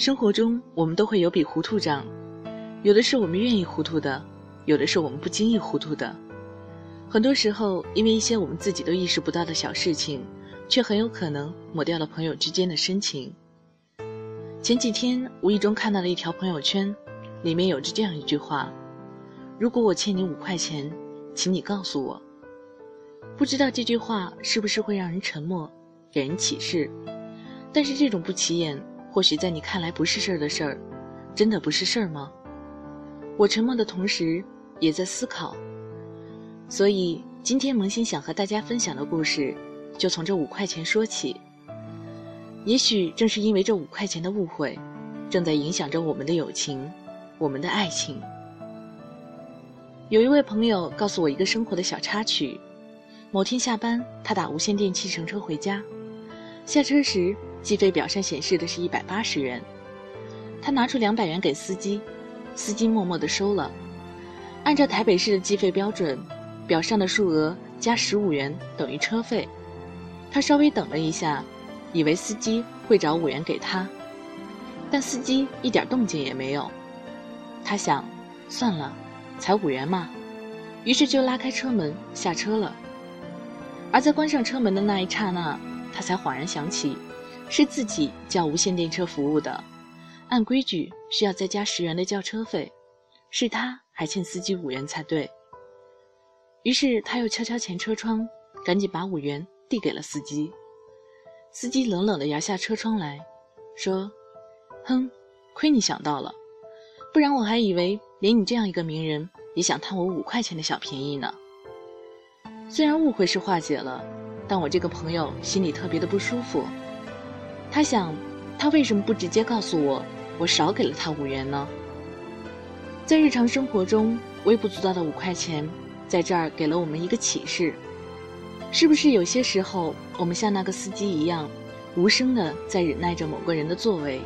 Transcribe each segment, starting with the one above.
生活中，我们都会有笔糊涂账，有的是我们愿意糊涂的，有的是我们不经意糊涂的。很多时候，因为一些我们自己都意识不到的小事情，却很有可能抹掉了朋友之间的深情。前几天无意中看到了一条朋友圈，里面有着这样一句话：“如果我欠你五块钱，请你告诉我。”不知道这句话是不是会让人沉默，给人启示？但是这种不起眼，或许在你看来不是事儿的事儿，真的不是事儿吗？我沉默的同时，也在思考。所以今天萌新想和大家分享的故事，就从这五块钱说起。也许正是因为这五块钱的误会，正在影响着我们的友情，我们的爱情。有一位朋友告诉我一个生活的小插曲：某天下班，他打无线电器乘车回家，下车时计费表上显示的是一百八十元，他拿出两百元给司机，司机默默的收了，按照台北市的计费标准。表上的数额加十五元等于车费，他稍微等了一下，以为司机会找五元给他，但司机一点动静也没有。他想，算了，才五元嘛，于是就拉开车门下车了。而在关上车门的那一刹那，他才恍然想起，是自己叫无线电车服务的，按规矩需要再加十元的叫车费，是他还欠司机五元才对。于是他又敲敲前车窗，赶紧把五元递给了司机。司机冷冷地摇下车窗来，说：“哼，亏你想到了，不然我还以为连你这样一个名人也想贪我五块钱的小便宜呢。”虽然误会是化解了，但我这个朋友心里特别的不舒服。他想，他为什么不直接告诉我，我少给了他五元呢？在日常生活中，微不足道的五块钱。在这儿给了我们一个启示，是不是有些时候我们像那个司机一样，无声的在忍耐着某个人的作为，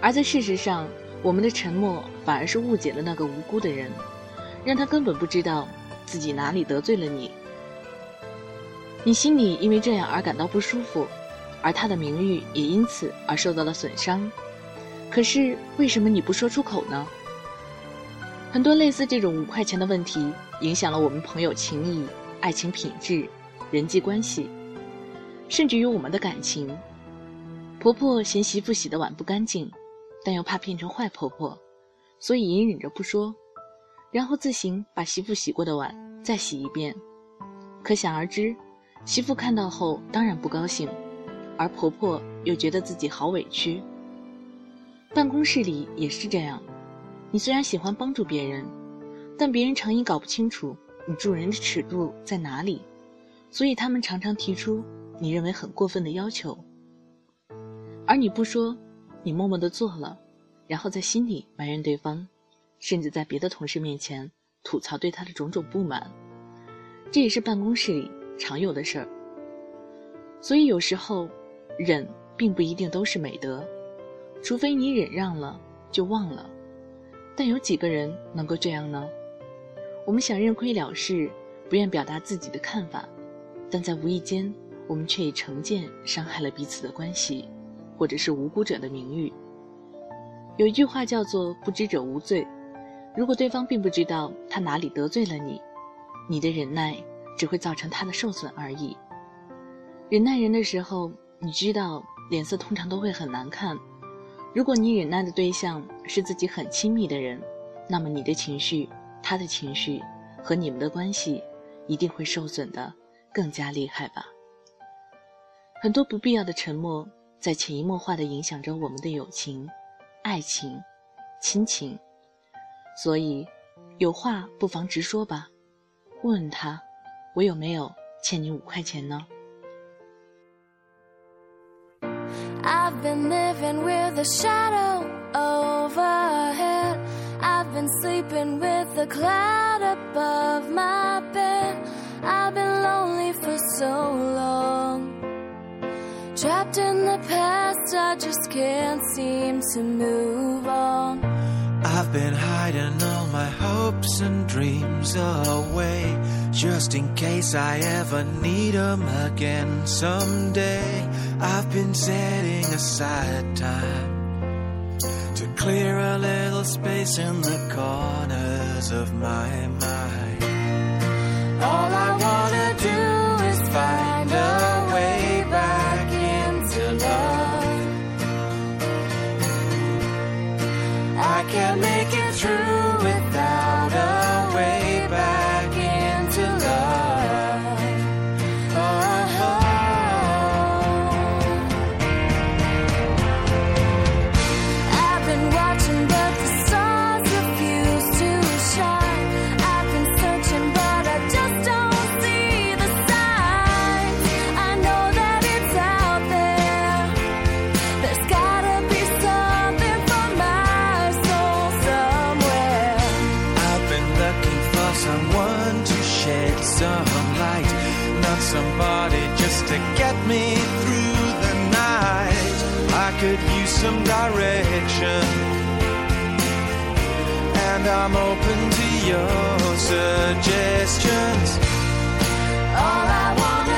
而在事实上，我们的沉默反而是误解了那个无辜的人，让他根本不知道自己哪里得罪了你。你心里因为这样而感到不舒服，而他的名誉也因此而受到了损伤。可是为什么你不说出口呢？很多类似这种五块钱的问题。影响了我们朋友情谊、爱情品质、人际关系，甚至于我们的感情。婆婆嫌媳妇洗的碗不干净，但又怕变成坏婆婆，所以隐忍着不说，然后自行把媳妇洗过的碗再洗一遍。可想而知，媳妇看到后当然不高兴，而婆婆又觉得自己好委屈。办公室里也是这样，你虽然喜欢帮助别人。但别人常因搞不清楚你助人的尺度在哪里，所以他们常常提出你认为很过分的要求，而你不说，你默默的做了，然后在心里埋怨对方，甚至在别的同事面前吐槽对他的种种不满，这也是办公室里常有的事儿。所以有时候，忍并不一定都是美德，除非你忍让了就忘了，但有几个人能够这样呢？我们想认亏了事，不愿表达自己的看法，但在无意间，我们却以成见伤害了彼此的关系，或者是无辜者的名誉。有一句话叫做“不知者无罪”，如果对方并不知道他哪里得罪了你，你的忍耐只会造成他的受损而已。忍耐人的时候，你知道脸色通常都会很难看。如果你忍耐的对象是自己很亲密的人，那么你的情绪。他的情绪和你们的关系一定会受损的更加厉害吧。很多不必要的沉默在潜移默化的影响着我们的友情、爱情、亲情。所以，有话不妨直说吧。问问他，我有没有欠你五块钱呢？been living with a shadow overhead. I've been sleeping with a cloud above my bed. I've been lonely for so long. Trapped in the past, I just can't seem to move on. I've been hiding all my hopes and dreams away, just in case I ever need them again someday. I've been setting aside time to clear a little space in the corners of my mind. All I want. somebody just to get me through the night. I could use some direction, and I'm open to your suggestions. All I want.